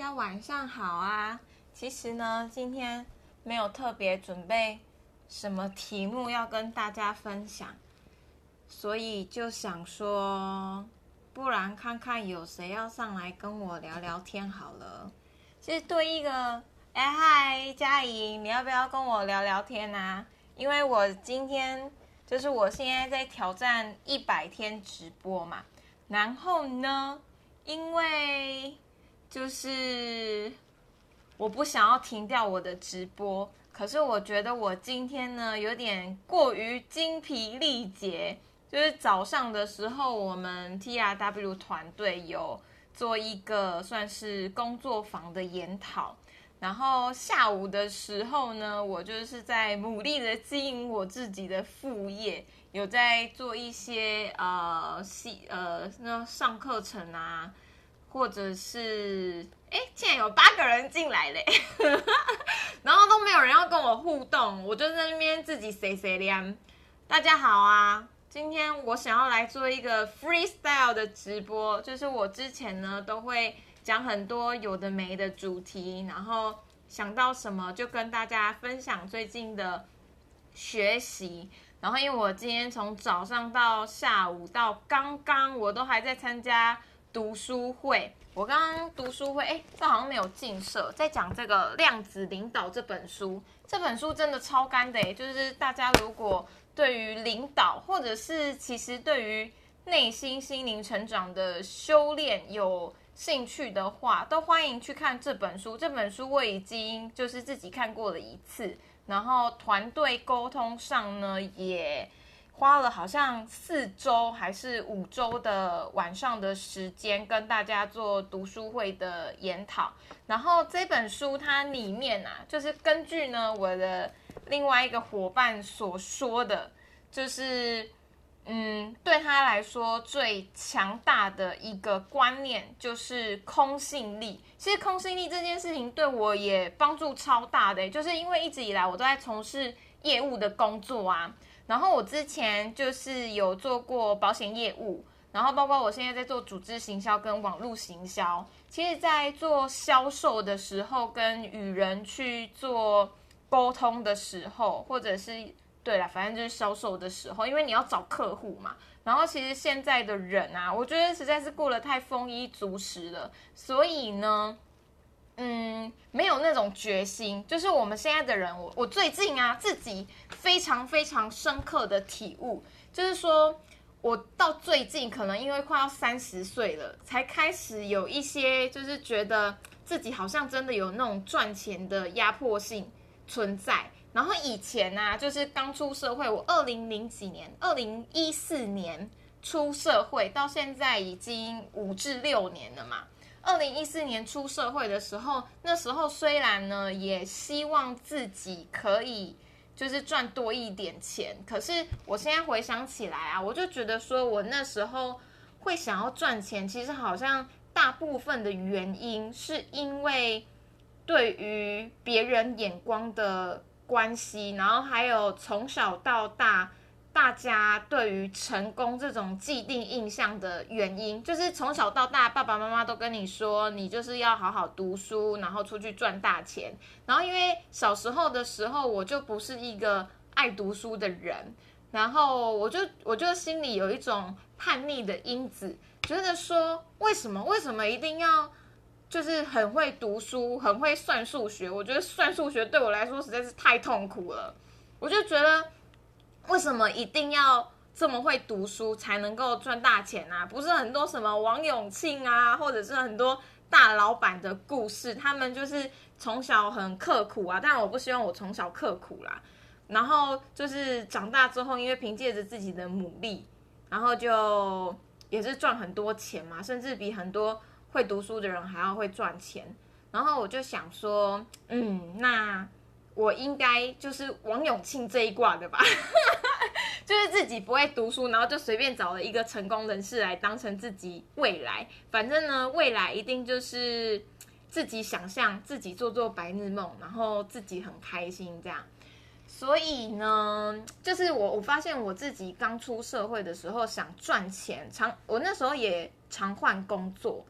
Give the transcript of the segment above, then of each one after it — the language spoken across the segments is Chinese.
大家晚上好啊！其实呢，今天没有特别准备什么题目要跟大家分享，所以就想说，不然看看有谁要上来跟我聊聊天好了。其实对一个，哎嗨，佳怡，你要不要跟我聊聊天啊？因为我今天就是我现在在挑战一百天直播嘛，然后呢，因为就是我不想要停掉我的直播，可是我觉得我今天呢有点过于精疲力竭。就是早上的时候，我们 T R W 团队有做一个算是工作坊的研讨，然后下午的时候呢，我就是在努力的经营我自己的副业，有在做一些呃系呃那上课程啊。或者是哎，竟然有八个人进来嘞，然后都没有人要跟我互动，我就在那边自己谁谁凉。大家好啊，今天我想要来做一个 freestyle 的直播，就是我之前呢都会讲很多有的没的主题，然后想到什么就跟大家分享最近的学习。然后因为我今天从早上到下午到刚刚，我都还在参加。读书会，我刚刚读书会，哎，这好像没有进社，在讲这个《量子领导》这本书。这本书真的超干的，哎，就是大家如果对于领导，或者是其实对于内心心灵成长的修炼有兴趣的话，都欢迎去看这本书。这本书我已经就是自己看过了一次，然后团队沟通上呢也。花了好像四周还是五周的晚上的时间，跟大家做读书会的研讨。然后这本书它里面啊，就是根据呢我的另外一个伙伴所说的，就是嗯，对他来说最强大的一个观念就是空性力。其实空性力这件事情对我也帮助超大的，就是因为一直以来我都在从事业务的工作啊。然后我之前就是有做过保险业务，然后包括我现在在做组织行销跟网络行销。其实，在做销售的时候，跟与人去做沟通的时候，或者是对了，反正就是销售的时候，因为你要找客户嘛。然后，其实现在的人啊，我觉得实在是过得太丰衣足食了，所以呢。嗯，没有那种决心，就是我们现在的人，我我最近啊，自己非常非常深刻的体悟，就是说我到最近可能因为快要三十岁了，才开始有一些，就是觉得自己好像真的有那种赚钱的压迫性存在。然后以前呢，就是刚出社会，我二零零几年，二零一四年出社会，到现在已经五至六年了嘛。二零一四年出社会的时候，那时候虽然呢，也希望自己可以就是赚多一点钱，可是我现在回想起来啊，我就觉得说我那时候会想要赚钱，其实好像大部分的原因是因为对于别人眼光的关系，然后还有从小到大。大家对于成功这种既定印象的原因，就是从小到大，爸爸妈妈都跟你说，你就是要好好读书，然后出去赚大钱。然后因为小时候的时候，我就不是一个爱读书的人，然后我就我就心里有一种叛逆的因子，觉得说，为什么为什么一定要就是很会读书，很会算数学？我觉得算数学对我来说实在是太痛苦了，我就觉得。为什么一定要这么会读书才能够赚大钱啊？不是很多什么王永庆啊，或者是很多大老板的故事，他们就是从小很刻苦啊。但我不希望我从小刻苦啦，然后就是长大之后，因为凭借着自己的努力，然后就也是赚很多钱嘛，甚至比很多会读书的人还要会赚钱。然后我就想说，嗯，那。我应该就是王永庆这一挂的吧，就是自己不会读书，然后就随便找了一个成功人士来当成自己未来。反正呢，未来一定就是自己想象，自己做做白日梦，然后自己很开心这样。所以呢，就是我我发现我自己刚出社会的时候想赚钱，常我那时候也常换工作。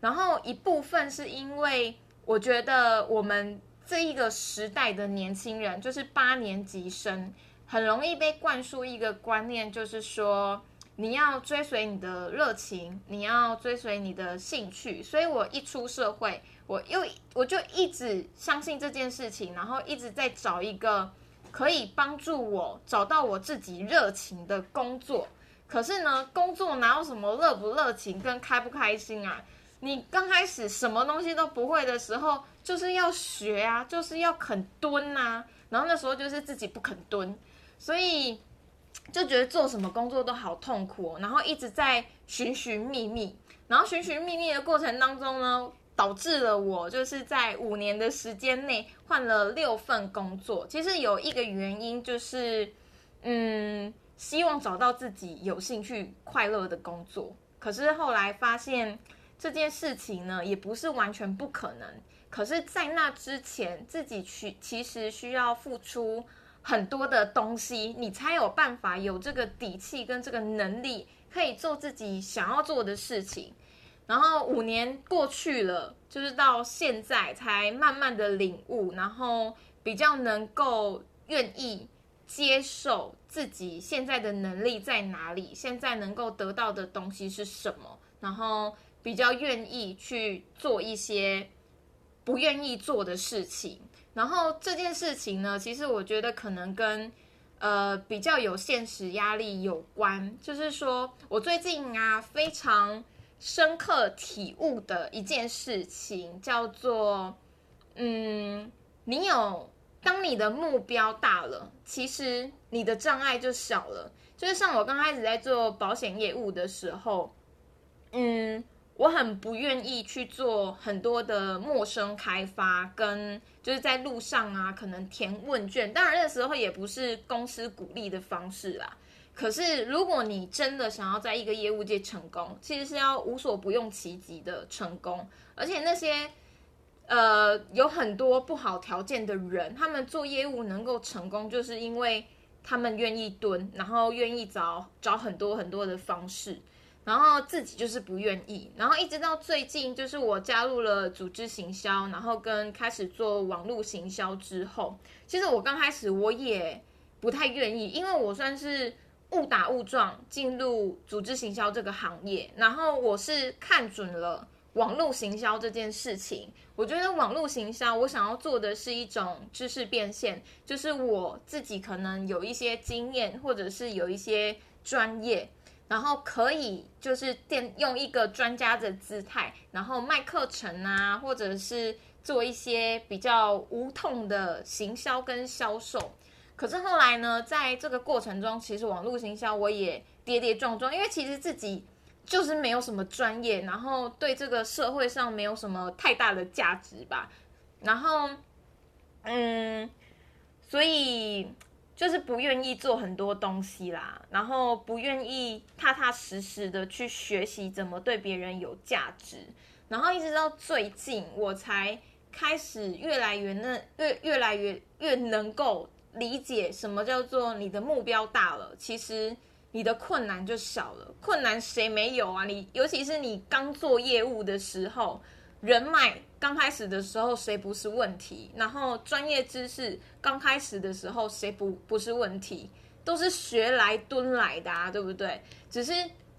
然后一部分是因为我觉得我们这一个时代的年轻人，就是八年级生，很容易被灌输一个观念，就是说你要追随你的热情，你要追随你的兴趣。所以我一出社会，我又我就一直相信这件事情，然后一直在找一个可以帮助我找到我自己热情的工作。可是呢，工作哪有什么热不热情跟开不开心啊？你刚开始什么东西都不会的时候，就是要学啊，就是要肯蹲啊。然后那时候就是自己不肯蹲，所以就觉得做什么工作都好痛苦。然后一直在寻寻觅觅，然后寻寻觅觅的过程当中呢，导致了我就是在五年的时间内换了六份工作。其实有一个原因就是，嗯，希望找到自己有兴趣、快乐的工作。可是后来发现。这件事情呢，也不是完全不可能。可是，在那之前，自己去其实需要付出很多的东西，你才有办法有这个底气跟这个能力，可以做自己想要做的事情。然后五年过去了，就是到现在才慢慢的领悟，然后比较能够愿意接受自己现在的能力在哪里，现在能够得到的东西是什么，然后。比较愿意去做一些不愿意做的事情，然后这件事情呢，其实我觉得可能跟呃比较有现实压力有关。就是说我最近啊非常深刻体悟的一件事情，叫做嗯，你有当你的目标大了，其实你的障碍就小了。就是像我刚开始在做保险业务的时候，嗯。我很不愿意去做很多的陌生开发，跟就是在路上啊，可能填问卷。当然那时候也不是公司鼓励的方式啦。可是如果你真的想要在一个业务界成功，其实是要无所不用其极的成功。而且那些呃有很多不好条件的人，他们做业务能够成功，就是因为他们愿意蹲，然后愿意找找很多很多的方式。然后自己就是不愿意，然后一直到最近，就是我加入了组织行销，然后跟开始做网络行销之后，其实我刚开始我也不太愿意，因为我算是误打误撞进入组织行销这个行业，然后我是看准了网络行销这件事情，我觉得网络行销我想要做的是一种知识变现，就是我自己可能有一些经验，或者是有一些专业。然后可以就是电用一个专家的姿态，然后卖课程啊，或者是做一些比较无痛的行销跟销售。可是后来呢，在这个过程中，其实网络行销我也跌跌撞撞，因为其实自己就是没有什么专业，然后对这个社会上没有什么太大的价值吧。然后，嗯，所以。就是不愿意做很多东西啦，然后不愿意踏踏实实的去学习怎么对别人有价值，然后一直到最近我才开始越来越那越越来越越能够理解什么叫做你的目标大了，其实你的困难就小了。困难谁没有啊？你尤其是你刚做业务的时候。人脉刚开始的时候谁不是问题？然后专业知识刚开始的时候谁不不是问题？都是学来蹲来的啊，对不对？只是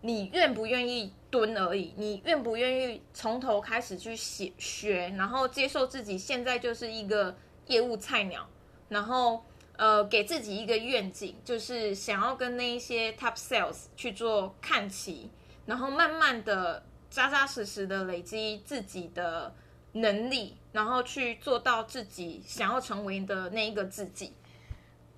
你愿不愿意蹲而已。你愿不愿意从头开始去写学，然后接受自己现在就是一个业务菜鸟，然后呃给自己一个愿景，就是想要跟那一些 top sales 去做看齐，然后慢慢的。扎扎实实的累积自己的能力，然后去做到自己想要成为的那一个自己。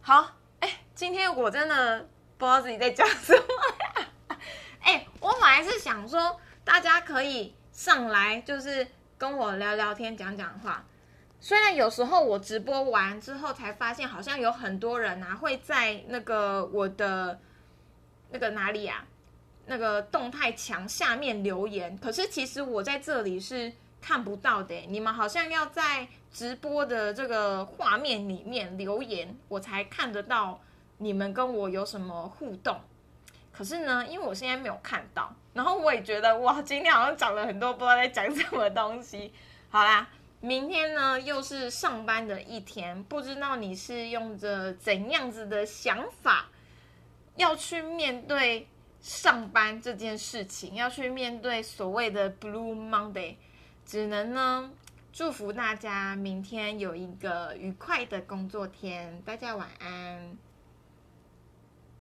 好，哎，今天我真的不知道自己在讲什么。哎，我本来是想说大家可以上来，就是跟我聊聊天、讲讲话。虽然有时候我直播完之后才发现，好像有很多人啊会在那个我的那个哪里呀？那个动态墙下面留言，可是其实我在这里是看不到的。你们好像要在直播的这个画面里面留言，我才看得到你们跟我有什么互动。可是呢，因为我现在没有看到，然后我也觉得哇，今天好像讲了很多不知道在讲什么东西。好啦，明天呢又是上班的一天，不知道你是用着怎样子的想法要去面对上班这件事情，要去面对所谓的 Blue Monday，只能呢祝福大家明天有一个愉快的工作天，大家晚安。